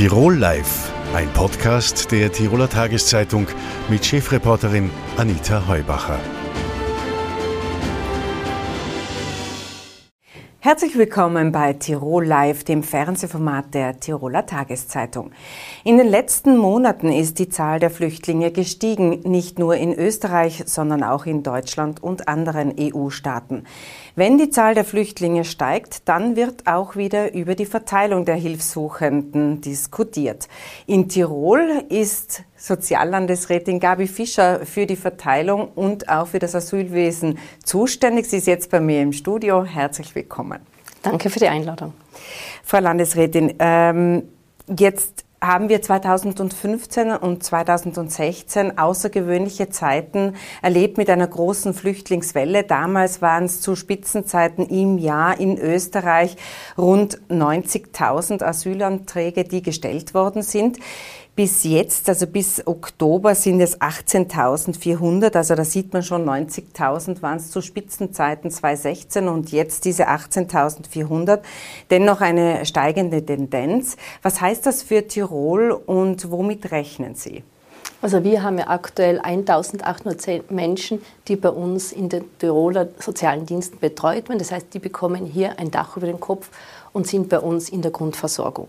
Tirol Live, ein Podcast der Tiroler Tageszeitung mit Chefreporterin Anita Heubacher. Herzlich willkommen bei Tirol Live, dem Fernsehformat der Tiroler Tageszeitung. In den letzten Monaten ist die Zahl der Flüchtlinge gestiegen, nicht nur in Österreich, sondern auch in Deutschland und anderen EU-Staaten. Wenn die Zahl der Flüchtlinge steigt, dann wird auch wieder über die Verteilung der Hilfssuchenden diskutiert. In Tirol ist Soziallandesrätin Gabi Fischer für die Verteilung und auch für das Asylwesen zuständig. Sie ist jetzt bei mir im Studio. Herzlich willkommen. Danke für die Einladung. Frau Landesrätin, ähm, jetzt haben wir 2015 und 2016 außergewöhnliche Zeiten erlebt mit einer großen Flüchtlingswelle. Damals waren es zu Spitzenzeiten im Jahr in Österreich rund 90.000 Asylanträge, die gestellt worden sind. Bis jetzt, also bis Oktober, sind es 18.400. Also da sieht man schon, 90.000 waren es zu Spitzenzeiten 2016 und jetzt diese 18.400. Dennoch eine steigende Tendenz. Was heißt das für Tirol und womit rechnen Sie? Also wir haben ja aktuell 1810 Menschen, die bei uns in den Tiroler sozialen Diensten betreut werden. Das heißt, die bekommen hier ein Dach über den Kopf und sind bei uns in der Grundversorgung.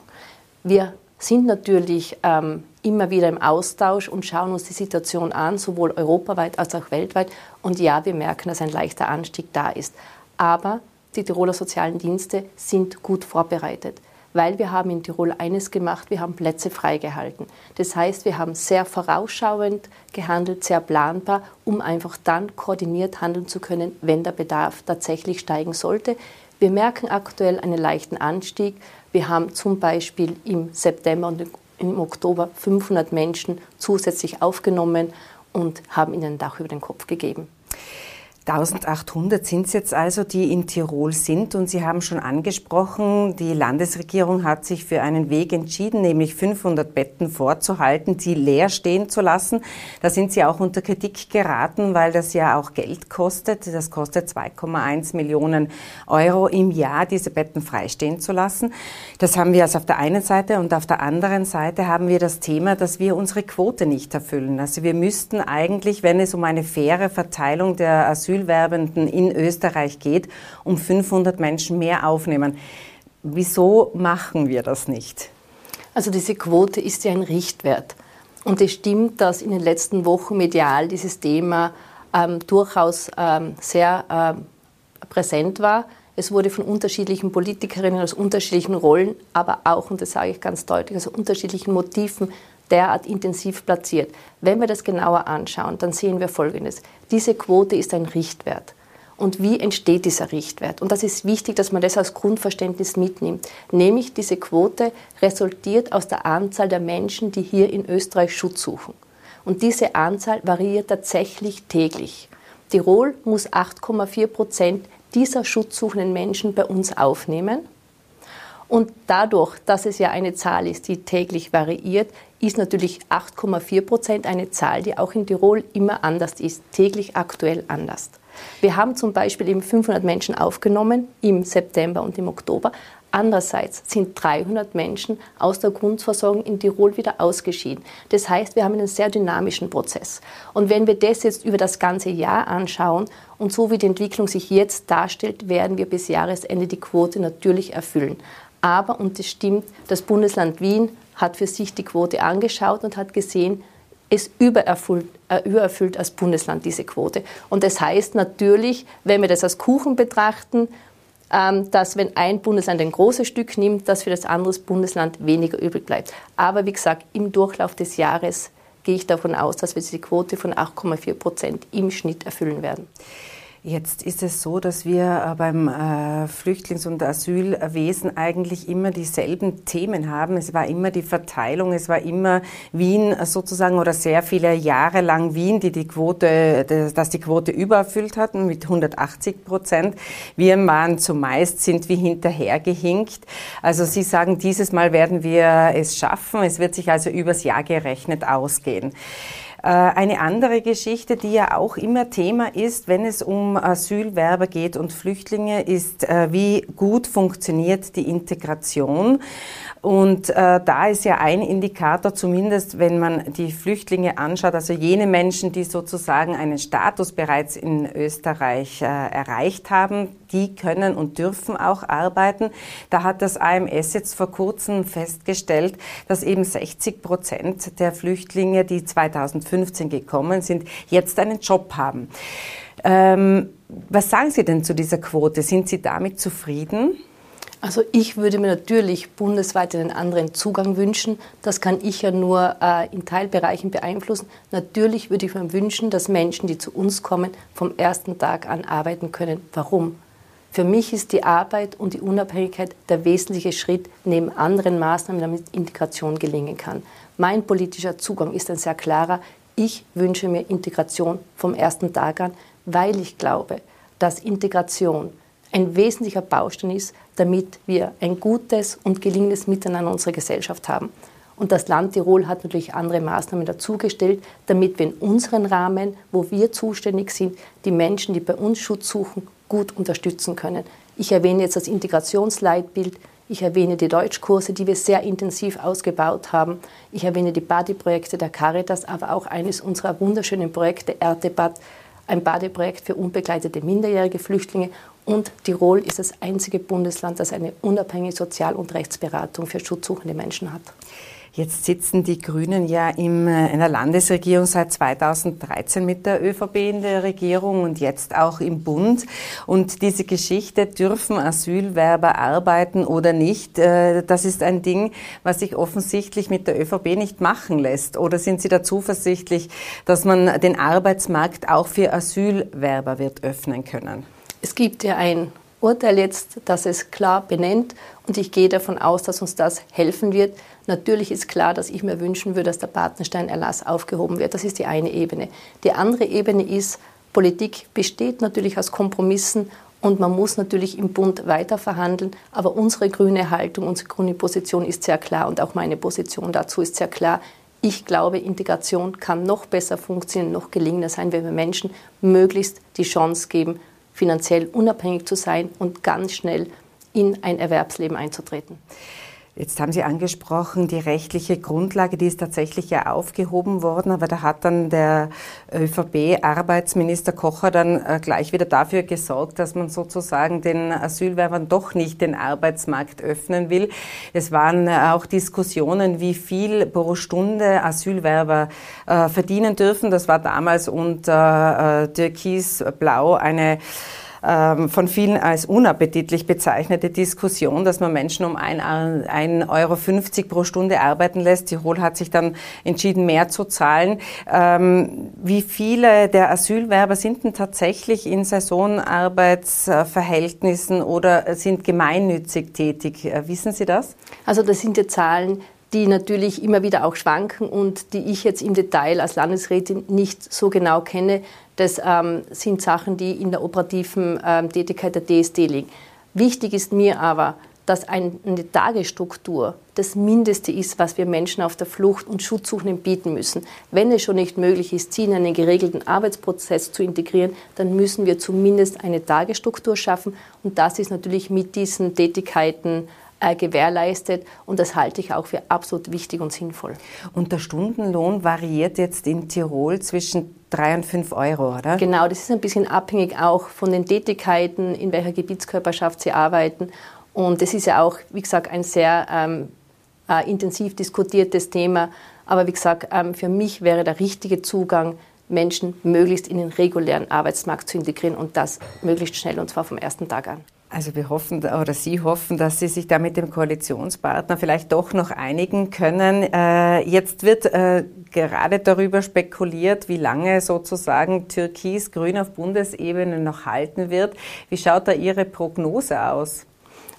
Wir sind natürlich ähm, immer wieder im Austausch und schauen uns die Situation an, sowohl europaweit als auch weltweit. Und ja, wir merken, dass ein leichter Anstieg da ist. Aber die Tiroler sozialen Dienste sind gut vorbereitet, weil wir haben in Tirol eines gemacht, wir haben Plätze freigehalten. Das heißt, wir haben sehr vorausschauend gehandelt, sehr planbar, um einfach dann koordiniert handeln zu können, wenn der Bedarf tatsächlich steigen sollte. Wir merken aktuell einen leichten Anstieg, wir haben zum Beispiel im September und im Oktober 500 Menschen zusätzlich aufgenommen und haben ihnen ein Dach über den Kopf gegeben. 1800 sind es jetzt also, die in Tirol sind. Und Sie haben schon angesprochen, die Landesregierung hat sich für einen Weg entschieden, nämlich 500 Betten vorzuhalten, die leer stehen zu lassen. Da sind Sie auch unter Kritik geraten, weil das ja auch Geld kostet. Das kostet 2,1 Millionen Euro im Jahr, diese Betten freistehen zu lassen. Das haben wir also auf der einen Seite. Und auf der anderen Seite haben wir das Thema, dass wir unsere Quote nicht erfüllen. Also wir müssten eigentlich, wenn es um eine faire Verteilung der Asyl Asylwerbenden in Österreich geht, um 500 Menschen mehr aufnehmen. Wieso machen wir das nicht? Also diese Quote ist ja ein Richtwert. Und es stimmt, dass in den letzten Wochen medial dieses Thema ähm, durchaus ähm, sehr ähm, präsent war. Es wurde von unterschiedlichen Politikerinnen aus unterschiedlichen Rollen, aber auch, und das sage ich ganz deutlich, aus unterschiedlichen Motiven derart intensiv platziert. Wenn wir das genauer anschauen, dann sehen wir Folgendes. Diese Quote ist ein Richtwert. Und wie entsteht dieser Richtwert? Und das ist wichtig, dass man das als Grundverständnis mitnimmt. Nämlich diese Quote resultiert aus der Anzahl der Menschen, die hier in Österreich Schutz suchen. Und diese Anzahl variiert tatsächlich täglich. Tirol muss 8,4 Prozent dieser schutzsuchenden Menschen bei uns aufnehmen. Und dadurch, dass es ja eine Zahl ist, die täglich variiert, ist natürlich 8,4 Prozent eine Zahl, die auch in Tirol immer anders ist, täglich aktuell anders. Wir haben zum Beispiel eben 500 Menschen aufgenommen im September und im Oktober. Andererseits sind 300 Menschen aus der Grundversorgung in Tirol wieder ausgeschieden. Das heißt, wir haben einen sehr dynamischen Prozess. Und wenn wir das jetzt über das ganze Jahr anschauen und so wie die Entwicklung sich jetzt darstellt, werden wir bis Jahresende die Quote natürlich erfüllen. Aber, und es stimmt, das Bundesland Wien hat für sich die Quote angeschaut und hat gesehen, es übererfüllt, äh, übererfüllt als Bundesland diese Quote. Und das heißt natürlich, wenn wir das als Kuchen betrachten, ähm, dass wenn ein Bundesland ein großes Stück nimmt, dass für das andere Bundesland weniger übrig bleibt. Aber wie gesagt, im Durchlauf des Jahres gehe ich davon aus, dass wir diese Quote von 8,4 Prozent im Schnitt erfüllen werden. Jetzt ist es so, dass wir äh, beim äh, Flüchtlings- und Asylwesen eigentlich immer dieselben Themen haben. Es war immer die Verteilung, es war immer Wien sozusagen oder sehr viele Jahre lang Wien, die die Quote, dass die Quote übererfüllt hatten mit 180 Prozent. Wir waren zumeist sind wie hinterhergehinkt. Also Sie sagen, dieses Mal werden wir es schaffen. Es wird sich also übers Jahr gerechnet ausgehen. Äh, eine andere Geschichte, die ja auch immer Thema ist, wenn es um Asylwerber geht und Flüchtlinge, ist, äh, wie gut funktioniert die Integration. Und äh, da ist ja ein Indikator, zumindest wenn man die Flüchtlinge anschaut, also jene Menschen, die sozusagen einen Status bereits in Österreich erreicht haben, die können und dürfen auch arbeiten. Da hat das AMS jetzt vor kurzem festgestellt, dass eben 60 Prozent der Flüchtlinge, die 2015 gekommen sind, jetzt einen Job haben. Ähm, was sagen Sie denn zu dieser Quote? Sind Sie damit zufrieden? Also ich würde mir natürlich bundesweit einen anderen Zugang wünschen. Das kann ich ja nur äh, in Teilbereichen beeinflussen. Natürlich würde ich mir wünschen, dass Menschen, die zu uns kommen, vom ersten Tag an arbeiten können. Warum? Für mich ist die Arbeit und die Unabhängigkeit der wesentliche Schritt neben anderen Maßnahmen, damit Integration gelingen kann. Mein politischer Zugang ist ein sehr klarer. Ich wünsche mir Integration vom ersten Tag an, weil ich glaube, dass Integration ein wesentlicher Baustein ist, damit wir ein gutes und gelingendes Miteinander in unserer Gesellschaft haben. Und das Land Tirol hat natürlich andere Maßnahmen dazugestellt, damit wir in unseren Rahmen, wo wir zuständig sind, die Menschen, die bei uns Schutz suchen, gut unterstützen können. Ich erwähne jetzt das Integrationsleitbild, ich erwähne die Deutschkurse, die wir sehr intensiv ausgebaut haben. Ich erwähne die Badeprojekte der Caritas, aber auch eines unserer wunderschönen Projekte, Erdebad, ein Badeprojekt für unbegleitete minderjährige Flüchtlinge und Tirol ist das einzige Bundesland, das eine unabhängige Sozial- und Rechtsberatung für schutzsuchende Menschen hat. Jetzt sitzen die Grünen ja in einer Landesregierung seit 2013 mit der ÖVP in der Regierung und jetzt auch im Bund. Und diese Geschichte, dürfen Asylwerber arbeiten oder nicht, äh, das ist ein Ding, was sich offensichtlich mit der ÖVP nicht machen lässt. Oder sind Sie da zuversichtlich, dass man den Arbeitsmarkt auch für Asylwerber wird öffnen können? Es gibt ja ein Urteil jetzt, das es klar benennt und ich gehe davon aus, dass uns das helfen wird. Natürlich ist klar, dass ich mir wünschen würde, dass der Bartenstein-Erlass aufgehoben wird. Das ist die eine Ebene. Die andere Ebene ist, Politik besteht natürlich aus Kompromissen und man muss natürlich im Bund weiter verhandeln. Aber unsere grüne Haltung, unsere grüne Position ist sehr klar und auch meine Position dazu ist sehr klar. Ich glaube, Integration kann noch besser funktionieren, noch gelingender sein, wenn wir Menschen möglichst die Chance geben, finanziell unabhängig zu sein und ganz schnell in ein Erwerbsleben einzutreten. Jetzt haben Sie angesprochen, die rechtliche Grundlage, die ist tatsächlich ja aufgehoben worden, aber da hat dann der ÖVP-Arbeitsminister Kocher dann äh, gleich wieder dafür gesorgt, dass man sozusagen den Asylwerbern doch nicht den Arbeitsmarkt öffnen will. Es waren äh, auch Diskussionen, wie viel pro Stunde Asylwerber äh, verdienen dürfen. Das war damals unter Türkis-Blau eine ähm, von vielen als unappetitlich bezeichnete Diskussion, dass man Menschen um 1,50 Euro pro Stunde arbeiten lässt. Tirol hat sich dann entschieden, mehr zu zahlen. Ähm, wie viele der Asylwerber sind denn tatsächlich in Saisonarbeitsverhältnissen oder sind gemeinnützig tätig? Äh, wissen Sie das? Also das sind die Zahlen, die natürlich immer wieder auch schwanken und die ich jetzt im Detail als Landesrätin nicht so genau kenne. Das ähm, sind Sachen, die in der operativen ähm, Tätigkeit der DSD liegen. Wichtig ist mir aber, dass eine Tagesstruktur das Mindeste ist, was wir Menschen auf der Flucht und Schutzsuchenden bieten müssen. Wenn es schon nicht möglich ist, sie in einen geregelten Arbeitsprozess zu integrieren, dann müssen wir zumindest eine Tagesstruktur schaffen. Und das ist natürlich mit diesen Tätigkeiten äh, gewährleistet. Und das halte ich auch für absolut wichtig und sinnvoll. Und der Stundenlohn variiert jetzt in Tirol zwischen drei und fünf Euro, oder? Genau, das ist ein bisschen abhängig auch von den Tätigkeiten, in welcher Gebietskörperschaft Sie arbeiten. Und das ist ja auch, wie gesagt, ein sehr ähm, äh, intensiv diskutiertes Thema. Aber wie gesagt, ähm, für mich wäre der richtige Zugang, Menschen möglichst in den regulären Arbeitsmarkt zu integrieren und das möglichst schnell und zwar vom ersten Tag an. Also wir hoffen oder Sie hoffen, dass Sie sich da mit dem Koalitionspartner vielleicht doch noch einigen können. Äh, jetzt wird äh, gerade darüber spekuliert, wie lange sozusagen Türkis-Grün auf Bundesebene noch halten wird. Wie schaut da Ihre Prognose aus?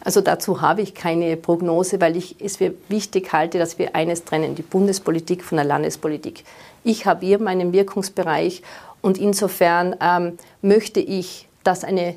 Also dazu habe ich keine Prognose, weil ich es für wichtig halte, dass wir eines trennen, die Bundespolitik von der Landespolitik. Ich habe hier meinen Wirkungsbereich und insofern ähm, möchte ich, dass eine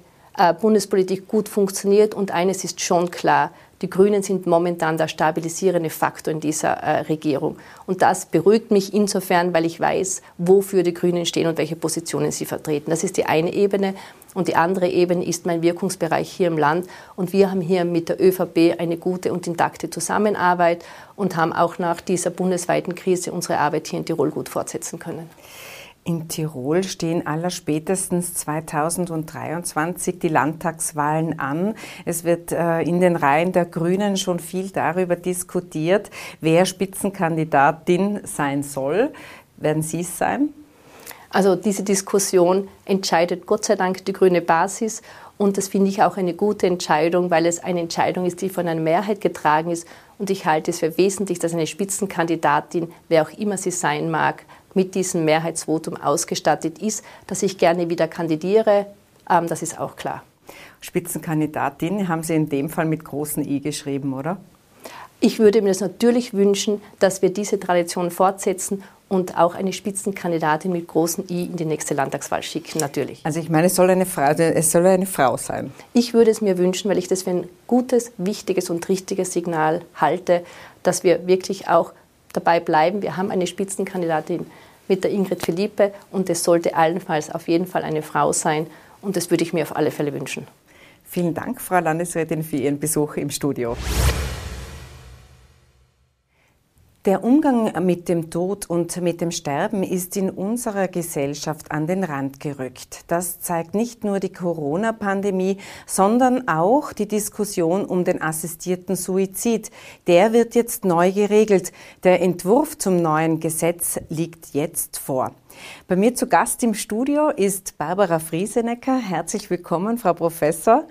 Bundespolitik gut funktioniert. Und eines ist schon klar, die Grünen sind momentan der stabilisierende Faktor in dieser äh, Regierung. Und das beruhigt mich insofern, weil ich weiß, wofür die Grünen stehen und welche Positionen sie vertreten. Das ist die eine Ebene. Und die andere Ebene ist mein Wirkungsbereich hier im Land. Und wir haben hier mit der ÖVP eine gute und intakte Zusammenarbeit und haben auch nach dieser bundesweiten Krise unsere Arbeit hier in Tirol gut fortsetzen können. In Tirol stehen allerspätestens 2023 die Landtagswahlen an. Es wird äh, in den Reihen der Grünen schon viel darüber diskutiert, wer Spitzenkandidatin sein soll. Werden Sie es sein? Also diese Diskussion entscheidet Gott sei Dank die grüne Basis und das finde ich auch eine gute Entscheidung, weil es eine Entscheidung ist, die von einer Mehrheit getragen ist und ich halte es für wesentlich, dass eine Spitzenkandidatin, wer auch immer sie sein mag, mit diesem Mehrheitsvotum ausgestattet ist. Dass ich gerne wieder kandidiere, ähm, das ist auch klar. Spitzenkandidatin haben Sie in dem Fall mit großen I geschrieben, oder? Ich würde mir das natürlich wünschen, dass wir diese Tradition fortsetzen und auch eine Spitzenkandidatin mit großem I in die nächste Landtagswahl schicken, natürlich. Also ich meine, es soll eine Frau, es soll eine Frau sein. Ich würde es mir wünschen, weil ich das für ein gutes, wichtiges und richtiges Signal halte, dass wir wirklich auch dabei bleiben. Wir haben eine Spitzenkandidatin mit der Ingrid Philippe und es sollte allenfalls auf jeden Fall eine Frau sein und das würde ich mir auf alle Fälle wünschen. Vielen Dank, Frau Landesrätin, für Ihren Besuch im Studio. Der Umgang mit dem Tod und mit dem Sterben ist in unserer Gesellschaft an den Rand gerückt. Das zeigt nicht nur die Corona-Pandemie, sondern auch die Diskussion um den assistierten Suizid. Der wird jetzt neu geregelt. Der Entwurf zum neuen Gesetz liegt jetzt vor. Bei mir zu Gast im Studio ist Barbara Friesenecker. Herzlich willkommen, Frau Professor.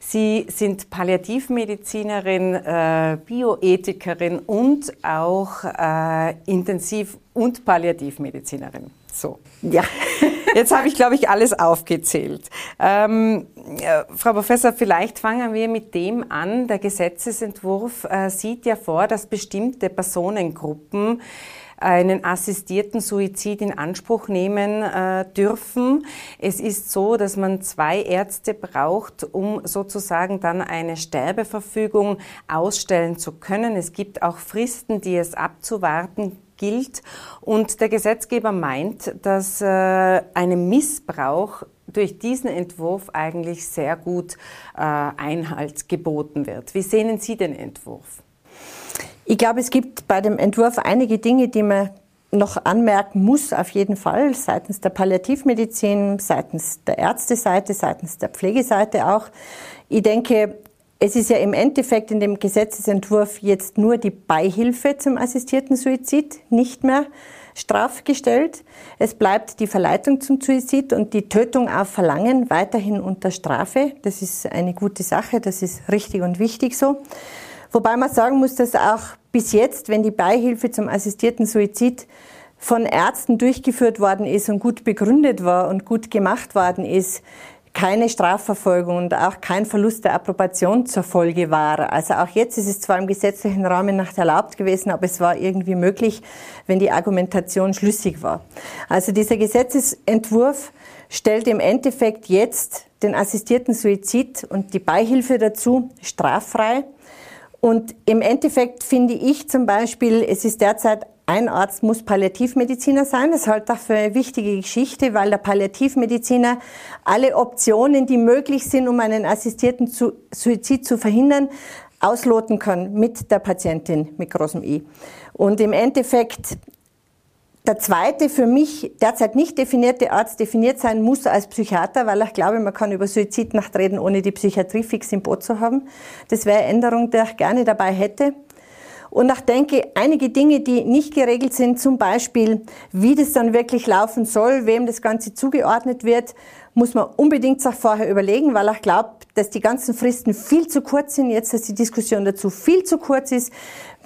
Sie sind Palliativmedizinerin, äh, Bioethikerin und auch äh, Intensiv- und Palliativmedizinerin. So, ja. Jetzt habe ich, glaube ich, alles aufgezählt. Ähm, äh, Frau Professor, vielleicht fangen wir mit dem an. Der Gesetzesentwurf äh, sieht ja vor, dass bestimmte Personengruppen einen assistierten Suizid in Anspruch nehmen äh, dürfen. Es ist so, dass man zwei Ärzte braucht, um sozusagen dann eine Sterbeverfügung ausstellen zu können. Es gibt auch Fristen, die es abzuwarten gilt. Und der Gesetzgeber meint, dass äh, einem Missbrauch durch diesen Entwurf eigentlich sehr gut äh, Einhalt geboten wird. Wie sehen Sie den Entwurf? Ich glaube, es gibt bei dem Entwurf einige Dinge, die man noch anmerken muss, auf jeden Fall, seitens der Palliativmedizin, seitens der Ärzteseite, seitens der Pflegeseite auch. Ich denke, es ist ja im Endeffekt in dem Gesetzesentwurf jetzt nur die Beihilfe zum assistierten Suizid nicht mehr strafgestellt. Es bleibt die Verleitung zum Suizid und die Tötung auf Verlangen weiterhin unter Strafe. Das ist eine gute Sache, das ist richtig und wichtig so. Wobei man sagen muss, dass auch bis jetzt, wenn die Beihilfe zum assistierten Suizid von Ärzten durchgeführt worden ist und gut begründet war und gut gemacht worden ist, keine Strafverfolgung und auch kein Verlust der Approbation zur Folge war. Also auch jetzt ist es zwar im gesetzlichen Rahmen nicht erlaubt gewesen, aber es war irgendwie möglich, wenn die Argumentation schlüssig war. Also dieser Gesetzesentwurf stellt im Endeffekt jetzt den assistierten Suizid und die Beihilfe dazu straffrei. Und im Endeffekt finde ich zum Beispiel, es ist derzeit ein Arzt muss Palliativmediziner sein. Das ist halt dafür eine wichtige Geschichte, weil der Palliativmediziner alle Optionen, die möglich sind, um einen assistierten Suizid zu verhindern, ausloten kann mit der Patientin mit großem I. Und im Endeffekt der zweite für mich derzeit nicht definierte Arzt definiert sein muss als Psychiater, weil ich glaube, man kann über Suizidnacht reden, ohne die Psychiatrie fix im Boot zu haben. Das wäre eine Änderung, die ich gerne dabei hätte. Und ich denke, einige Dinge, die nicht geregelt sind, zum Beispiel, wie das dann wirklich laufen soll, wem das Ganze zugeordnet wird, muss man unbedingt sich vorher überlegen, weil ich glaube, dass die ganzen Fristen viel zu kurz sind, jetzt, dass die Diskussion dazu viel zu kurz ist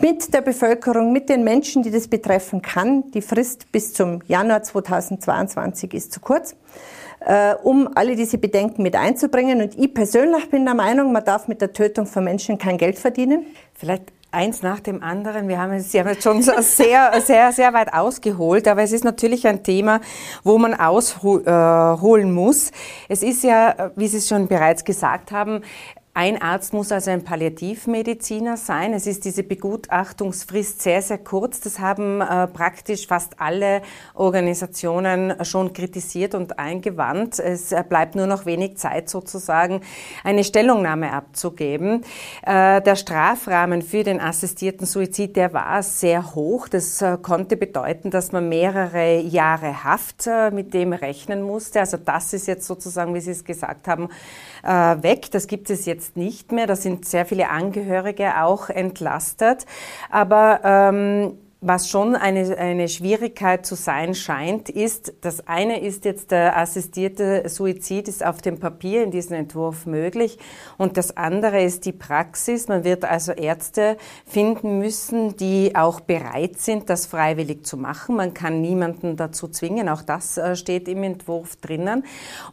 mit der Bevölkerung, mit den Menschen, die das betreffen kann. Die Frist bis zum Januar 2022 ist zu kurz, äh, um alle diese Bedenken mit einzubringen. Und ich persönlich bin der Meinung, man darf mit der Tötung von Menschen kein Geld verdienen. Vielleicht eins nach dem anderen. Wir haben Sie haben jetzt schon sehr, sehr, sehr weit ausgeholt, aber es ist natürlich ein Thema, wo man ausholen muss. Es ist ja, wie Sie es schon bereits gesagt haben, ein Arzt muss also ein Palliativmediziner sein. Es ist diese Begutachtungsfrist sehr, sehr kurz. Das haben äh, praktisch fast alle Organisationen schon kritisiert und eingewandt. Es äh, bleibt nur noch wenig Zeit sozusagen, eine Stellungnahme abzugeben. Äh, der Strafrahmen für den assistierten Suizid, der war sehr hoch. Das äh, konnte bedeuten, dass man mehrere Jahre Haft äh, mit dem rechnen musste. Also das ist jetzt sozusagen, wie Sie es gesagt haben, äh, weg. Das gibt es jetzt nicht mehr. Da sind sehr viele Angehörige auch entlastet. Aber ähm, was schon eine, eine Schwierigkeit zu sein scheint, ist, das eine ist jetzt der assistierte Suizid ist auf dem Papier in diesem Entwurf möglich und das andere ist die Praxis. Man wird also Ärzte finden müssen, die auch bereit sind, das freiwillig zu machen. Man kann niemanden dazu zwingen. Auch das äh, steht im Entwurf drinnen.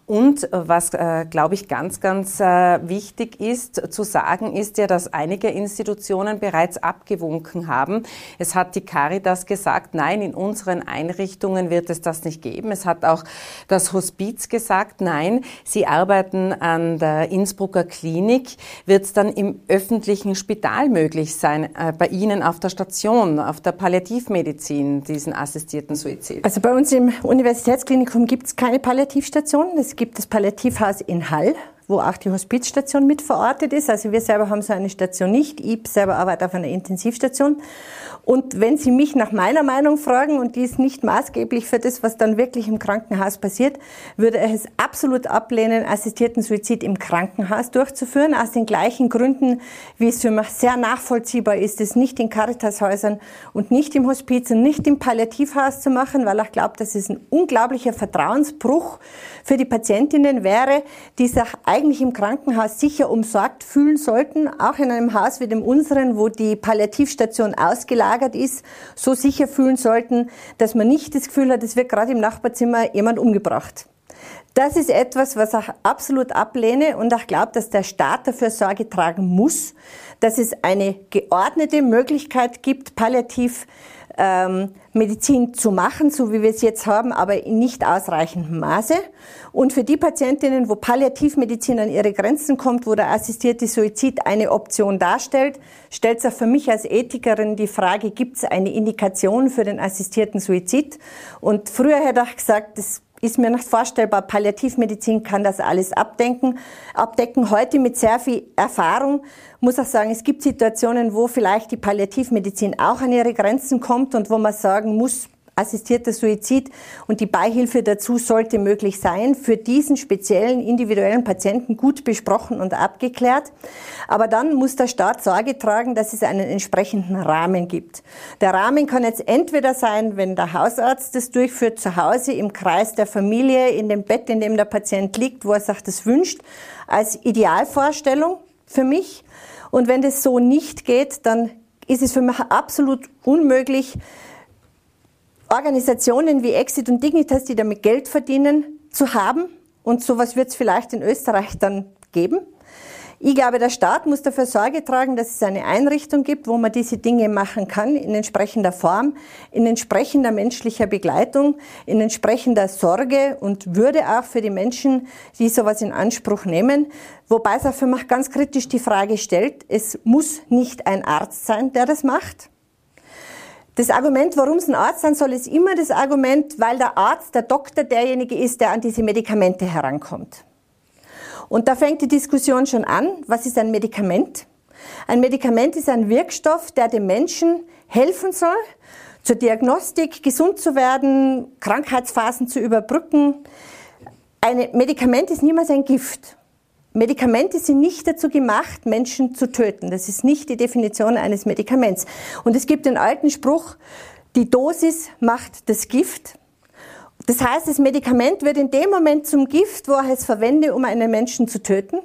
Und was, äh, glaube ich, ganz, ganz äh, wichtig ist zu sagen, ist ja, dass einige Institutionen bereits abgewunken haben. Es hat die Caritas gesagt, nein, in unseren Einrichtungen wird es das nicht geben. Es hat auch das Hospiz gesagt, nein, sie arbeiten an der Innsbrucker Klinik, wird es dann im öffentlichen Spital möglich sein, äh, bei Ihnen auf der Station, auf der Palliativmedizin, diesen assistierten Suizid? Also bei uns im Universitätsklinikum gibt es keine Palliativstation. Es gibt das Palliativhaus in Hall wo auch die Hospizstation mit verortet ist. Also wir selber haben so eine Station nicht. Ich selber arbeite auf einer Intensivstation. Und wenn Sie mich nach meiner Meinung fragen, und die ist nicht maßgeblich für das, was dann wirklich im Krankenhaus passiert, würde ich es absolut ablehnen, assistierten Suizid im Krankenhaus durchzuführen, aus den gleichen Gründen, wie es für mich sehr nachvollziehbar ist, es nicht in Caritas-Häusern und nicht im Hospiz und nicht im Palliativhaus zu machen, weil ich glaube, dass es ein unglaublicher Vertrauensbruch für die Patientinnen wäre, die sich eigentlich im Krankenhaus sicher umsorgt fühlen sollten, auch in einem Haus wie dem unseren, wo die Palliativstation ausgelagert gelagert ist, so sicher fühlen sollten, dass man nicht das Gefühl hat, es wird gerade im Nachbarzimmer jemand umgebracht. Das ist etwas, was ich absolut ablehne und ich glaube, dass der Staat dafür Sorge tragen muss, dass es eine geordnete Möglichkeit gibt, palliativ ähm, Medizin zu machen, so wie wir es jetzt haben, aber in nicht ausreichendem Maße. Und für die Patientinnen, wo Palliativmedizin an ihre Grenzen kommt, wo der assistierte Suizid eine Option darstellt, stellt sich für mich als Ethikerin die Frage, gibt es eine Indikation für den assistierten Suizid? Und früher hätte ich gesagt, das ist mir nicht vorstellbar. Palliativmedizin kann das alles abdenken, abdecken. Heute mit sehr viel Erfahrung muss ich sagen, es gibt Situationen, wo vielleicht die Palliativmedizin auch an ihre Grenzen kommt und wo man sagen muss, assistierter Suizid und die Beihilfe dazu sollte möglich sein, für diesen speziellen individuellen Patienten gut besprochen und abgeklärt. Aber dann muss der Staat Sorge tragen, dass es einen entsprechenden Rahmen gibt. Der Rahmen kann jetzt entweder sein, wenn der Hausarzt das durchführt, zu Hause im Kreis der Familie, in dem Bett, in dem der Patient liegt, wo er sich das wünscht, als Idealvorstellung für mich. Und wenn das so nicht geht, dann ist es für mich absolut unmöglich, Organisationen wie Exit und Dignitas, die damit Geld verdienen, zu haben. Und sowas wird es vielleicht in Österreich dann geben. Ich glaube, der Staat muss dafür Sorge tragen, dass es eine Einrichtung gibt, wo man diese Dinge machen kann, in entsprechender Form, in entsprechender menschlicher Begleitung, in entsprechender Sorge und Würde auch für die Menschen, die sowas in Anspruch nehmen. Wobei es auch für mich ganz kritisch die Frage stellt, es muss nicht ein Arzt sein, der das macht. Das Argument, warum es ein Arzt sein soll, ist immer das Argument, weil der Arzt, der Doktor derjenige ist, der an diese Medikamente herankommt. Und da fängt die Diskussion schon an. Was ist ein Medikament? Ein Medikament ist ein Wirkstoff, der dem Menschen helfen soll, zur Diagnostik, gesund zu werden, Krankheitsphasen zu überbrücken. Ein Medikament ist niemals ein Gift. Medikamente sind nicht dazu gemacht, Menschen zu töten. Das ist nicht die Definition eines Medikaments. Und es gibt den alten Spruch, die Dosis macht das Gift. Das heißt, das Medikament wird in dem Moment zum Gift, wo ich es verwende, um einen Menschen zu töten.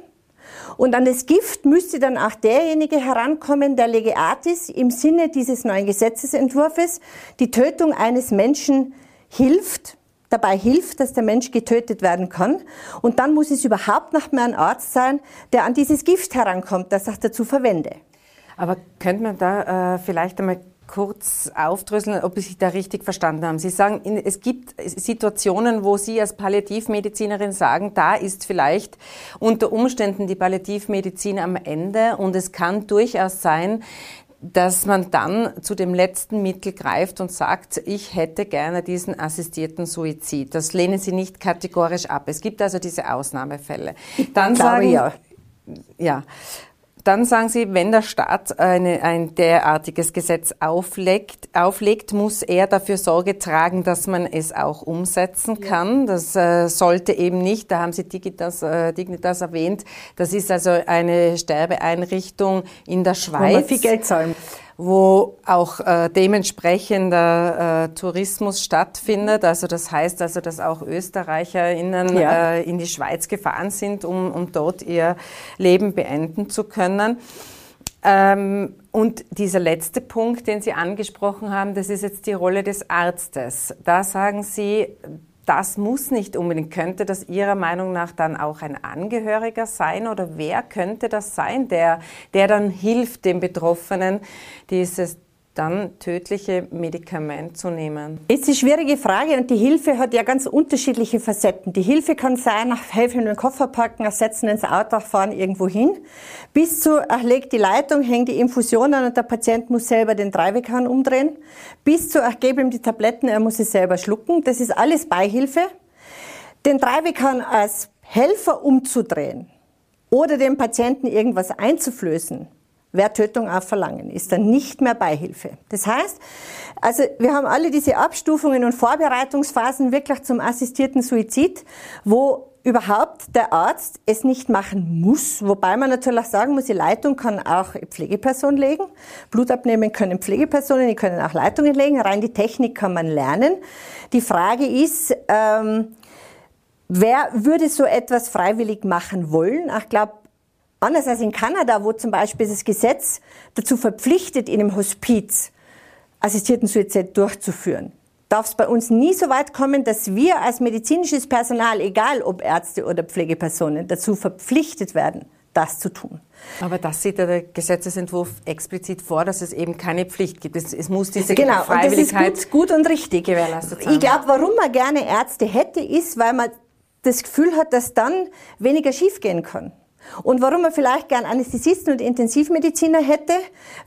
Und an das Gift müsste dann auch derjenige herankommen, der Lege Artis im Sinne dieses neuen Gesetzesentwurfs die Tötung eines Menschen hilft, dabei hilft, dass der Mensch getötet werden kann. Und dann muss es überhaupt nicht mehr ein Arzt sein, der an dieses Gift herankommt, das ich dazu verwende. Aber könnte man da äh, vielleicht einmal kurz aufdröseln, ob Sie da richtig verstanden haben. Sie sagen, es gibt Situationen, wo Sie als Palliativmedizinerin sagen, da ist vielleicht unter Umständen die Palliativmedizin am Ende und es kann durchaus sein, dass man dann zu dem letzten Mittel greift und sagt, ich hätte gerne diesen assistierten Suizid. Das lehnen Sie nicht kategorisch ab. Es gibt also diese Ausnahmefälle. Dann sagen, ja. ja. Dann sagen Sie, wenn der Staat eine, ein derartiges Gesetz auflegt, auflegt, muss er dafür Sorge tragen, dass man es auch umsetzen kann. Das äh, sollte eben nicht, da haben Sie Dignitas, äh, Dignitas erwähnt, das ist also eine Sterbeeinrichtung in der Schweiz. Wo man viel Geld zahlen wo auch äh, dementsprechender äh, Tourismus stattfindet. Also das heißt also, dass auch ÖsterreicherInnen ja. äh, in die Schweiz gefahren sind, um, um dort ihr Leben beenden zu können. Ähm, und dieser letzte Punkt, den Sie angesprochen haben, das ist jetzt die Rolle des Arztes. Da sagen Sie, das muss nicht unbedingt. Könnte das Ihrer Meinung nach dann auch ein Angehöriger sein oder wer könnte das sein, der, der dann hilft dem Betroffenen, dieses dann tödliche Medikament zu nehmen? Ist eine schwierige Frage und die Hilfe hat ja ganz unterschiedliche Facetten. Die Hilfe kann sein, helfen in den Koffer packen, ersetzen ins Auto, fahren irgendwo hin, bis zu, ach, legt die Leitung, hängt die Infusion an und der Patient muss selber den Treibekahn umdrehen, bis zu, ach, gebe ihm die Tabletten, er muss sie selber schlucken. Das ist alles Beihilfe. Den Treibekahn als Helfer umzudrehen oder dem Patienten irgendwas einzuflößen, wer Tötung auf Verlangen ist, dann nicht mehr Beihilfe. Das heißt, also wir haben alle diese Abstufungen und Vorbereitungsphasen wirklich zum assistierten Suizid, wo überhaupt der Arzt es nicht machen muss, wobei man natürlich sagen muss, die Leitung kann auch Pflegeperson legen. Blut abnehmen können Pflegepersonen, die können auch Leitungen legen. Rein die Technik kann man lernen. Die Frage ist, ähm, wer würde so etwas freiwillig machen wollen? Ich glaube, Anders als in Kanada, wo zum Beispiel das Gesetz dazu verpflichtet, in einem Hospiz assistierten Suizid durchzuführen, darf es bei uns nie so weit kommen, dass wir als medizinisches Personal, egal ob Ärzte oder Pflegepersonen, dazu verpflichtet werden, das zu tun. Aber das sieht ja der Gesetzesentwurf explizit vor, dass es eben keine Pflicht gibt. Es, es muss diese genau, Freiwilligkeit und das ist gut, gut und richtig gewährleistet sein. Ich glaube, warum man gerne Ärzte hätte, ist, weil man das Gefühl hat, dass dann weniger schiefgehen kann. Und warum man vielleicht gern Anästhesisten und Intensivmediziner hätte,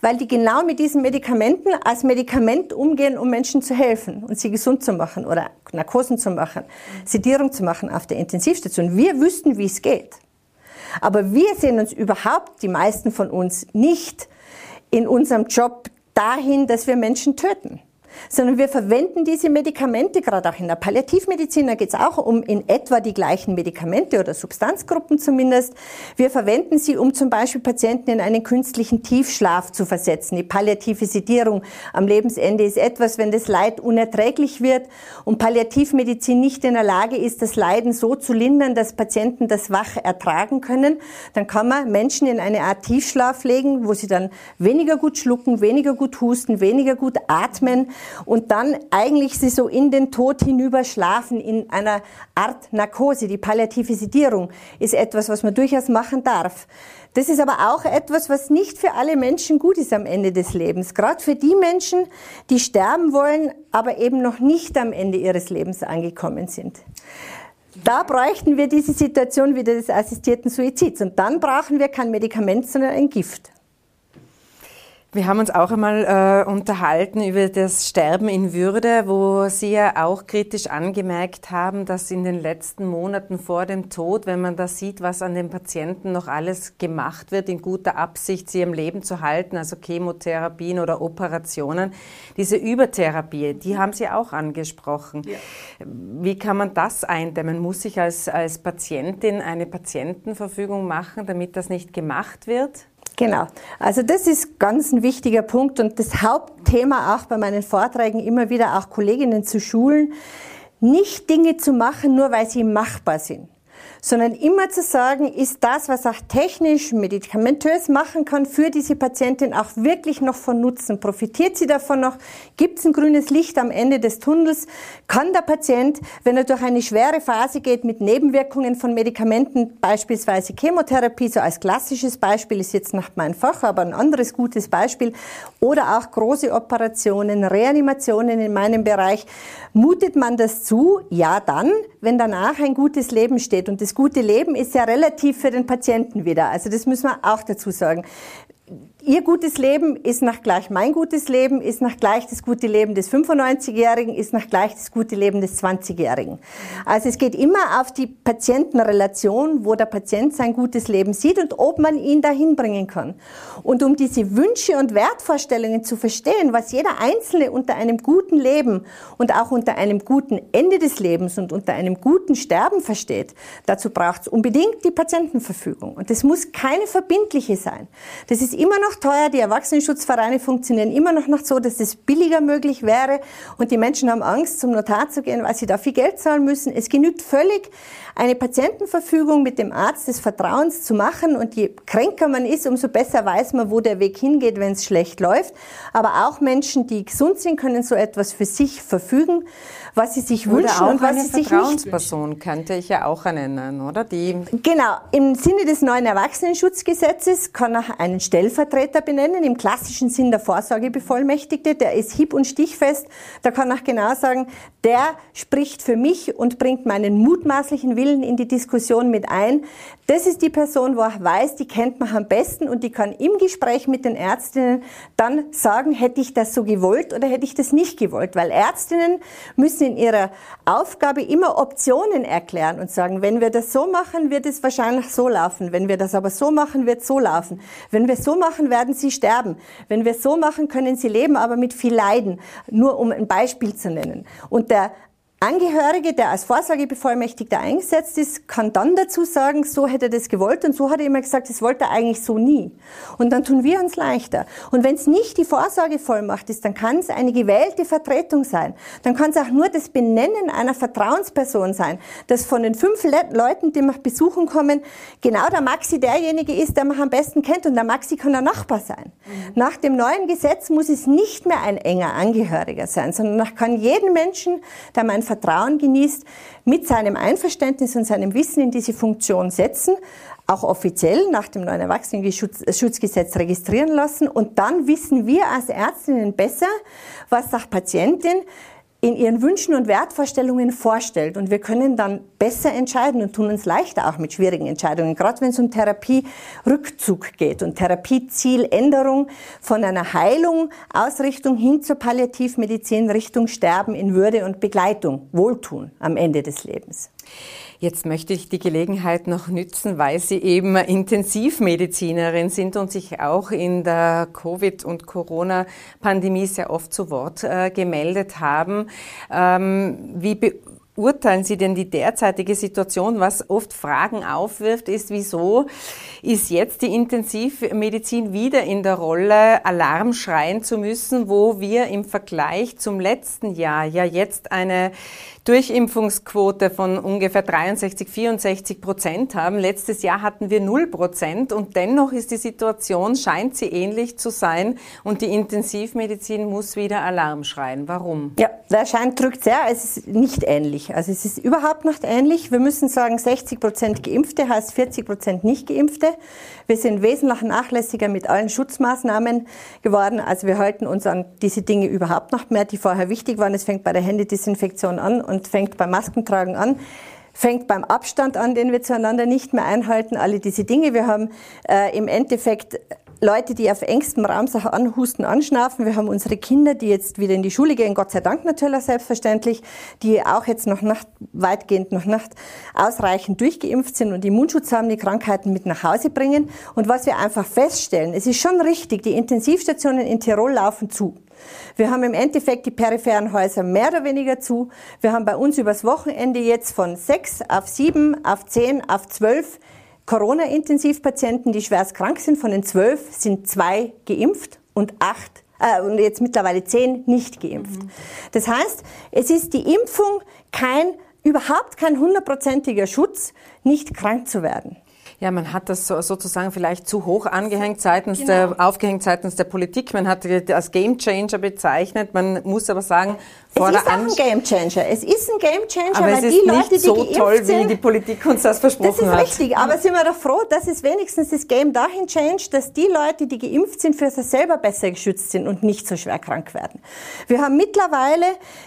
weil die genau mit diesen Medikamenten als Medikament umgehen, um Menschen zu helfen und sie gesund zu machen oder Narkosen zu machen, Sedierung zu machen auf der Intensivstation. Wir wüssten, wie es geht. Aber wir sehen uns überhaupt, die meisten von uns, nicht in unserem Job dahin, dass wir Menschen töten sondern wir verwenden diese Medikamente, gerade auch in der Palliativmedizin, da geht es auch um in etwa die gleichen Medikamente oder Substanzgruppen zumindest. Wir verwenden sie, um zum Beispiel Patienten in einen künstlichen Tiefschlaf zu versetzen. Die palliative Sedierung am Lebensende ist etwas, wenn das Leid unerträglich wird und Palliativmedizin nicht in der Lage ist, das Leiden so zu lindern, dass Patienten das wach ertragen können, dann kann man Menschen in eine Art Tiefschlaf legen, wo sie dann weniger gut schlucken, weniger gut husten, weniger gut atmen und dann eigentlich sie so in den Tod hinüber schlafen in einer Art Narkose. Die palliative Sedierung ist etwas, was man durchaus machen darf. Das ist aber auch etwas, was nicht für alle Menschen gut ist am Ende des Lebens. Gerade für die Menschen, die sterben wollen, aber eben noch nicht am Ende ihres Lebens angekommen sind. Da bräuchten wir diese Situation wieder des assistierten Suizids. Und dann brauchen wir kein Medikament, sondern ein Gift. Wir haben uns auch einmal äh, unterhalten über das Sterben in Würde, wo Sie ja auch kritisch angemerkt haben, dass in den letzten Monaten vor dem Tod, wenn man da sieht, was an den Patienten noch alles gemacht wird, in guter Absicht, sie im Leben zu halten, also Chemotherapien oder Operationen, diese Übertherapie, die haben Sie auch angesprochen. Ja. Wie kann man das eindämmen? Muss ich als, als Patientin eine Patientenverfügung machen, damit das nicht gemacht wird? Genau. Also das ist ganz ein wichtiger Punkt und das Hauptthema auch bei meinen Vorträgen immer wieder auch Kolleginnen zu schulen, nicht Dinge zu machen, nur weil sie machbar sind sondern immer zu sagen, ist das, was auch technisch, medikamentös machen kann, für diese Patientin auch wirklich noch von Nutzen? Profitiert sie davon noch? Gibt es ein grünes Licht am Ende des Tunnels? Kann der Patient, wenn er durch eine schwere Phase geht mit Nebenwirkungen von Medikamenten, beispielsweise Chemotherapie, so als klassisches Beispiel ist jetzt nach meinem Fach, aber ein anderes gutes Beispiel, oder auch große Operationen, Reanimationen in meinem Bereich, mutet man das zu? Ja, dann, wenn danach ein gutes Leben steht. Und das gute Leben ist ja relativ für den Patienten wieder. Also das müssen wir auch dazu sagen. Ihr gutes Leben ist nach gleich mein gutes Leben, ist nach gleich das gute Leben des 95-Jährigen, ist nach gleich das gute Leben des 20-Jährigen. Also es geht immer auf die Patientenrelation, wo der Patient sein gutes Leben sieht und ob man ihn dahin bringen kann. Und um diese Wünsche und Wertvorstellungen zu verstehen, was jeder Einzelne unter einem guten Leben und auch unter einem guten Ende des Lebens und unter einem guten Sterben versteht, dazu braucht es unbedingt die Patientenverfügung. Und das muss keine verbindliche sein. Das ist immer noch noch teuer. Die Erwachsenenschutzvereine funktionieren immer noch nicht so, dass es billiger möglich wäre. Und die Menschen haben Angst, zum Notar zu gehen, weil sie da viel Geld zahlen müssen. Es genügt völlig, eine Patientenverfügung mit dem Arzt des Vertrauens zu machen. Und je kränker man ist, umso besser weiß man, wo der Weg hingeht, wenn es schlecht läuft. Aber auch Menschen, die gesund sind, können so etwas für sich verfügen was sie sich oder wünschen und was sie sich nicht Vertrauensperson könnte ich ja auch nennen, oder? Die genau. Im Sinne des neuen Erwachsenenschutzgesetzes kann er einen Stellvertreter benennen, im klassischen Sinn der Vorsorgebevollmächtigte. Der ist hieb- und stichfest. Da kann er genau sagen, der spricht für mich und bringt meinen mutmaßlichen Willen in die Diskussion mit ein. Das ist die Person, wo er weiß, die kennt man am besten und die kann im Gespräch mit den Ärztinnen dann sagen, hätte ich das so gewollt oder hätte ich das nicht gewollt. Weil Ärztinnen müssen in ihrer Aufgabe immer Optionen erklären und sagen, wenn wir das so machen, wird es wahrscheinlich so laufen. Wenn wir das aber so machen, wird es so laufen. Wenn wir so machen, werden sie sterben. Wenn wir so machen, können sie leben, aber mit viel Leiden. Nur um ein Beispiel zu nennen. Und der Angehörige, der als Vorsorgebevollmächtigter eingesetzt ist, kann dann dazu sagen, so hätte er das gewollt und so hat er immer gesagt, das wollte er eigentlich so nie. Und dann tun wir uns leichter. Und wenn es nicht die Vorsorgevollmacht ist, dann kann es eine gewählte Vertretung sein. Dann kann es auch nur das Benennen einer Vertrauensperson sein, dass von den fünf Le Leuten, die mich besuchen kommen, genau der Maxi derjenige ist, der mich am besten kennt und der Maxi kann der Nachbar sein. Mhm. Nach dem neuen Gesetz muss es nicht mehr ein enger Angehöriger sein, sondern kann jeden Menschen, der mein Vertrauen genießt, mit seinem Einverständnis und seinem Wissen in diese Funktion setzen, auch offiziell nach dem neuen Erwachsenenschutzgesetz registrieren lassen. Und dann wissen wir als Ärztinnen besser, was sagt Patientin in ihren Wünschen und Wertvorstellungen vorstellt. Und wir können dann besser entscheiden und tun uns leichter auch mit schwierigen Entscheidungen, gerade wenn es um Therapierückzug geht und Therapiezieländerung von einer Heilung, Ausrichtung hin zur Palliativmedizin, Richtung Sterben in Würde und Begleitung, Wohltun am Ende des Lebens. Jetzt möchte ich die Gelegenheit noch nützen, weil Sie eben Intensivmedizinerin sind und sich auch in der Covid- und Corona-Pandemie sehr oft zu Wort äh, gemeldet haben. Ähm, wie beurteilen Sie denn die derzeitige Situation? Was oft Fragen aufwirft, ist, wieso ist jetzt die Intensivmedizin wieder in der Rolle, Alarm schreien zu müssen, wo wir im Vergleich zum letzten Jahr ja jetzt eine Durchimpfungsquote von ungefähr 63, 64 Prozent haben. Letztes Jahr hatten wir 0 Prozent und dennoch ist die Situation, scheint sie ähnlich zu sein und die Intensivmedizin muss wieder Alarm schreien. Warum? Ja, der Schein drückt sehr, es ist nicht ähnlich. Also es ist überhaupt nicht ähnlich. Wir müssen sagen, 60 Prozent Geimpfte heißt 40 Prozent nicht Geimpfte. Wir sind wesentlich nachlässiger mit allen Schutzmaßnahmen geworden. Also wir halten uns an diese Dinge überhaupt nicht mehr, die vorher wichtig waren. Es fängt bei der Händedesinfektion an und fängt beim Maskentragen an fängt beim Abstand an, den wir zueinander nicht mehr einhalten, alle diese Dinge. Wir haben äh, im Endeffekt Leute, die auf engstem Raum Sachen anhusten, anschnaufen. Wir haben unsere Kinder, die jetzt wieder in die Schule gehen, Gott sei Dank natürlich selbstverständlich, die auch jetzt noch nicht, weitgehend noch nicht ausreichend durchgeimpft sind und Immunschutz haben, die Krankheiten mit nach Hause bringen. Und was wir einfach feststellen, es ist schon richtig, die Intensivstationen in Tirol laufen zu. Wir haben im Endeffekt die peripheren Häuser mehr oder weniger zu. Wir haben bei uns übers Wochenende jetzt von sechs auf sieben, auf zehn, auf zwölf Corona-Intensivpatienten, die schwerst krank sind, von den zwölf sind zwei geimpft und acht äh, und jetzt mittlerweile zehn nicht geimpft. Mhm. Das heißt, es ist die Impfung kein überhaupt kein hundertprozentiger Schutz, nicht krank zu werden. Ja, man hat das sozusagen vielleicht zu hoch angehängt seitens genau. der, aufgehängt seitens der Politik. Man hat das als Game Changer bezeichnet. Man muss aber sagen, es ist auch ein Game Changer. Es ist ein Game Changer, aber weil die Leute, die so toll, sind, wie die Politik uns das versprochen hat. Das ist hat. richtig. Aber sind wir doch froh, dass es wenigstens das Game dahin changed, dass die Leute, die geimpft sind, für sich selber besser geschützt sind und nicht so schwer krank werden. Wir haben mittlerweile,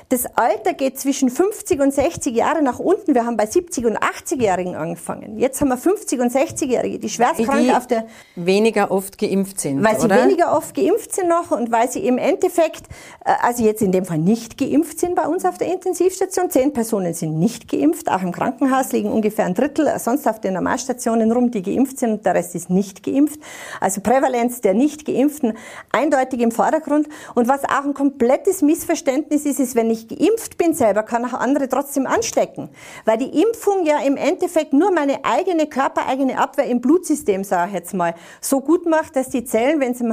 das Alter geht zwischen 50 und 60 Jahre nach unten. Wir haben bei 70 und 80-Jährigen angefangen. Jetzt haben wir 50 und 60-Jährige, die schwerst krank auf der... weniger oft geimpft sind, Weil oder? sie weniger oft geimpft sind noch und weil sie im Endeffekt, äh, also jetzt in dem Fall nicht geimpft geimpft sind bei uns auf der Intensivstation. Zehn Personen sind nicht geimpft. Auch im Krankenhaus liegen ungefähr ein Drittel sonst auf den Normalstationen rum, die geimpft sind und der Rest ist nicht geimpft. Also Prävalenz der nicht geimpften eindeutig im Vordergrund. Und was auch ein komplettes Missverständnis ist, ist, wenn ich geimpft bin selber, kann auch andere trotzdem anstecken. Weil die Impfung ja im Endeffekt nur meine eigene körpereigene Abwehr im Blutsystem, sage ich jetzt mal, so gut macht, dass die Zellen, wenn sie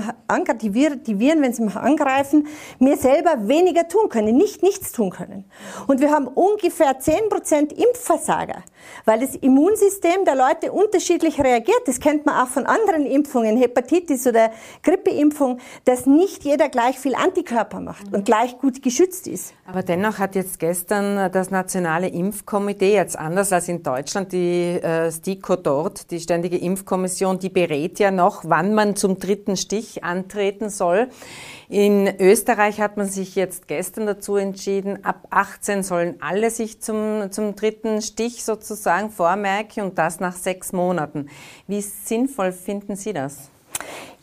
die Viren, wenn sie mich angreifen, mir selber weniger tun können. Nicht nicht nichts tun können. Und wir haben ungefähr 10% Impfversager, weil das Immunsystem der Leute unterschiedlich reagiert. Das kennt man auch von anderen Impfungen, Hepatitis oder Grippeimpfung, dass nicht jeder gleich viel Antikörper macht und gleich gut geschützt ist. Aber dennoch hat jetzt gestern das Nationale Impfkomitee, jetzt anders als in Deutschland, die äh, STIKO dort, die Ständige Impfkommission, die berät ja noch, wann man zum dritten Stich antreten soll. In Österreich hat man sich jetzt gestern dazu entschieden, ab 18 sollen alle sich zum, zum dritten Stich sozusagen vormerken und das nach sechs Monaten. Wie sinnvoll finden Sie das?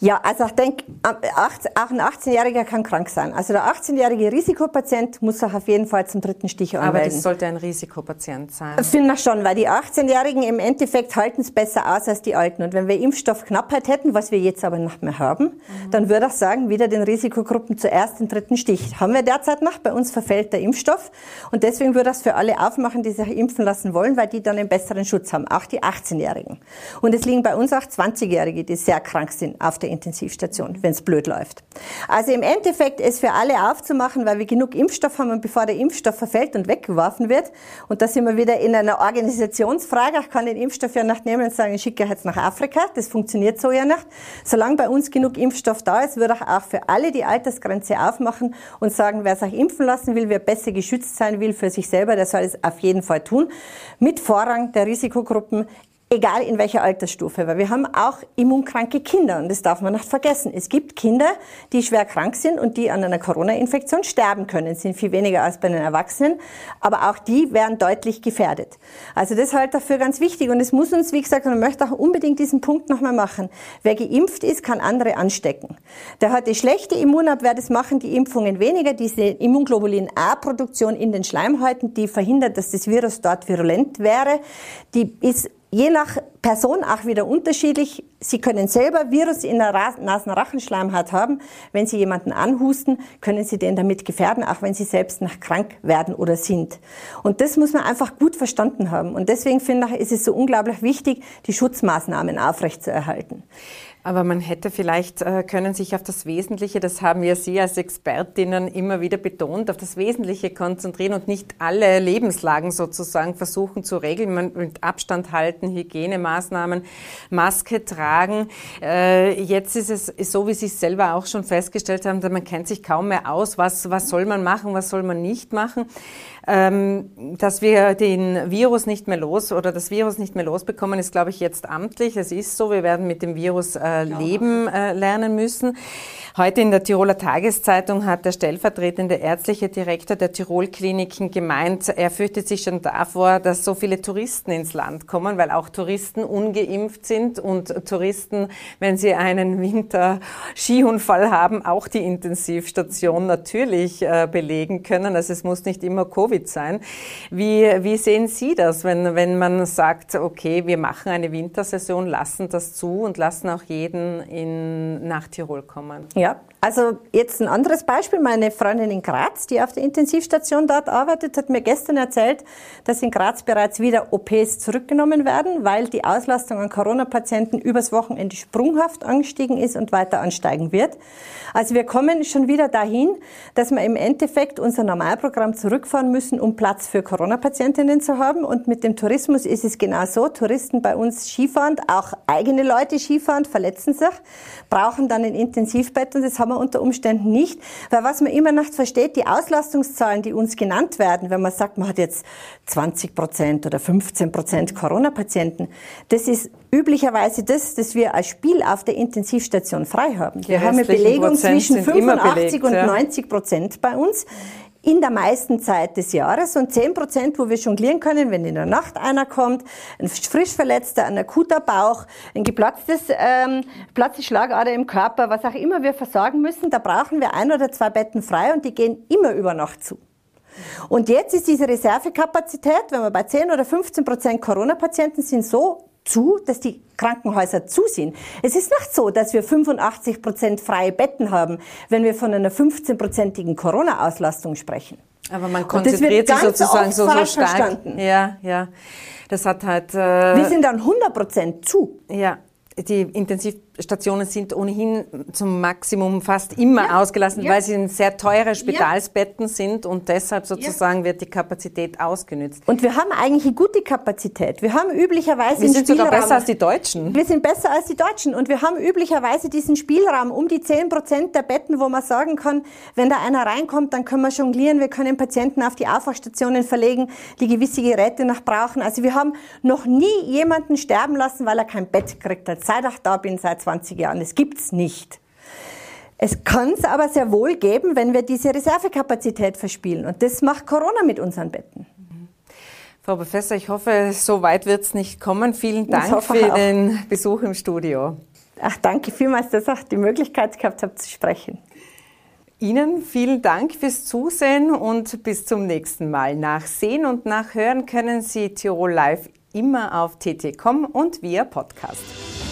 Ja, also ich denke, auch ein 18-Jähriger kann krank sein. Also der 18-jährige Risikopatient muss sich auf jeden Fall zum dritten Stich anmelden. Aber das sollte ein Risikopatient sein. Finde ich schon, weil die 18-Jährigen im Endeffekt halten es besser aus als die Alten. Und wenn wir Impfstoffknappheit hätten, was wir jetzt aber nicht mehr haben, mhm. dann würde ich sagen, wieder den Risikogruppen zuerst den dritten Stich. Haben wir derzeit noch. Bei uns verfällt der Impfstoff. Und deswegen würde ich es für alle aufmachen, die sich impfen lassen wollen, weil die dann einen besseren Schutz haben. Auch die 18-Jährigen. Und es liegen bei uns auch 20-Jährige, die sehr krank sind auf der Intensivstation, wenn es blöd läuft. Also im Endeffekt es für alle aufzumachen, weil wir genug Impfstoff haben und bevor der Impfstoff verfällt und weggeworfen wird. Und da sind wir wieder in einer Organisationsfrage. Ich kann den Impfstoff ja nicht nehmen und sagen, ich schicke jetzt nach Afrika. Das funktioniert so ja nicht. Solange bei uns genug Impfstoff da ist, würde ich auch für alle die Altersgrenze aufmachen und sagen, wer sich impfen lassen will, wer besser geschützt sein will für sich selber, der soll es auf jeden Fall tun. Mit Vorrang der Risikogruppen egal in welcher Altersstufe, weil wir haben auch immunkranke Kinder und das darf man nicht vergessen. Es gibt Kinder, die schwer krank sind und die an einer Corona-Infektion sterben können, sind viel weniger als bei den Erwachsenen, aber auch die werden deutlich gefährdet. Also das halte ich dafür ganz wichtig und es muss uns, wie gesagt, und ich möchte auch unbedingt diesen Punkt nochmal machen. Wer geimpft ist, kann andere anstecken. Der hat die schlechte Immunabwehr, das machen die Impfungen weniger, diese Immunglobulin A-Produktion in den Schleimhäuten, die verhindert, dass das Virus dort virulent wäre, die ist je nach Person auch wieder unterschiedlich. Sie können selber Virus in der Nasenrachenschleimhaut haben. Wenn Sie jemanden anhusten, können Sie den damit gefährden, auch wenn Sie selbst noch krank werden oder sind. Und das muss man einfach gut verstanden haben. Und deswegen finde ich, ist es so unglaublich wichtig, die Schutzmaßnahmen aufrechtzuerhalten. Aber man hätte vielleicht äh, können sich auf das Wesentliche, das haben ja Sie als Expertinnen immer wieder betont, auf das Wesentliche konzentrieren und nicht alle Lebenslagen sozusagen versuchen zu regeln. Man mit Abstand halten, Hygienemaßnahmen, Maske tragen. Äh, jetzt ist es so, wie Sie es selber auch schon festgestellt haben, man kennt sich kaum mehr aus. Was, was soll man machen, was soll man nicht machen? Ähm, dass wir den Virus nicht mehr los oder das Virus nicht mehr losbekommen, ist, glaube ich, jetzt amtlich. Es ist so, wir werden mit dem Virus äh, leben äh, lernen müssen. Heute in der Tiroler Tageszeitung hat der stellvertretende ärztliche Direktor der Tirol-Kliniken gemeint, er fürchtet sich schon davor, dass so viele Touristen ins Land kommen, weil auch Touristen ungeimpft sind und Touristen, wenn sie einen Winter-Skiunfall haben, auch die Intensivstation natürlich äh, belegen können. Also es muss nicht immer Covid sein. Wie, wie sehen Sie das, wenn, wenn man sagt, okay, wir machen eine Wintersaison, lassen das zu und lassen auch jeden Schäden in, nach Tirol kommen. Ja, also jetzt ein anderes Beispiel. Meine Freundin in Graz, die auf der Intensivstation dort arbeitet, hat mir gestern erzählt, dass in Graz bereits wieder OPs zurückgenommen werden, weil die Auslastung an Corona-Patienten übers Wochenende sprunghaft angestiegen ist und weiter ansteigen wird. Also wir kommen schon wieder dahin, dass wir im Endeffekt unser Normalprogramm zurückfahren müssen, um Platz für Corona-Patientinnen zu haben. Und mit dem Tourismus ist es genau so. Touristen bei uns Skifahren, auch eigene Leute Skifahren, verletzen sich, brauchen dann ein Intensivbett und das haben wir unter Umständen nicht. Weil was man immer noch versteht, die Auslastungszahlen, die uns genannt werden, wenn man sagt, man hat jetzt 20 Prozent oder 15 Prozent Corona-Patienten, das ist üblicherweise das, dass wir als Spiel auf der Intensivstation frei haben. Wir haben eine Belegung zwischen 85 belegt, und ja. 90 Prozent bei uns in der meisten Zeit des Jahres und 10 Prozent, wo wir jonglieren können, wenn in der Nacht einer kommt, ein frisch verletzter, ein akuter Bauch, ein geplatztes, ähm, platzte Schlagader im Körper, was auch immer wir versorgen müssen, da brauchen wir ein oder zwei Betten frei und die gehen immer über Nacht zu. Und jetzt ist diese Reservekapazität, wenn wir bei 10 oder 15 Prozent Corona-Patienten sind, so zu, dass die Krankenhäuser zu sind. Es ist nicht so, dass wir 85 Prozent freie Betten haben, wenn wir von einer 15-prozentigen Corona-Auslastung sprechen. Aber man konzentriert sich sozusagen so, so stark. Verstanden. Ja, ja. Das hat halt. Äh, wir sind dann 100 Prozent zu. Ja, die Intensivstationen sind ohnehin zum Maximum fast immer ja, ausgelassen, ja. weil sie sehr teure Spitalsbetten ja. sind und deshalb sozusagen wird die Kapazität ausgenützt. Und wir haben eigentlich eine gute Kapazität. Wir haben üblicherweise wir sind sogar besser als die Deutschen. Wir sind besser als die Deutschen und wir haben üblicherweise diesen Spielraum um die 10 Prozent der Betten, wo man sagen kann, wenn da einer reinkommt, dann können wir jonglieren, wir können Patienten auf die Aufwachstationen verlegen, die gewisse Geräte noch brauchen. Also wir haben noch nie jemanden sterben lassen, weil er kein Bett kriegt seit ich da bin, seit 20 Jahren. Es gibt's nicht. Es kann es aber sehr wohl geben, wenn wir diese Reservekapazität verspielen. Und das macht Corona mit unseren Betten. Frau Professor, ich hoffe, so weit wird es nicht kommen. Vielen Dank für den Besuch im Studio. Ach, danke vielmals, dass ich die Möglichkeit gehabt habe zu sprechen. Ihnen vielen Dank fürs Zusehen und bis zum nächsten Mal. Nachsehen und nachhören können Sie Tirol Live immer auf tt.com und via Podcast.